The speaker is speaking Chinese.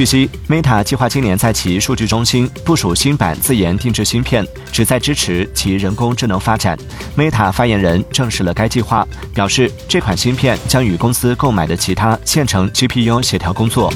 据悉 meta 计划今年在其数据中心部署新版自研定制芯片旨在支持其人工智能发展。Meta 发言人证实了该计划表示这款芯片将与公司购买的其他现成 gpu 协调工作。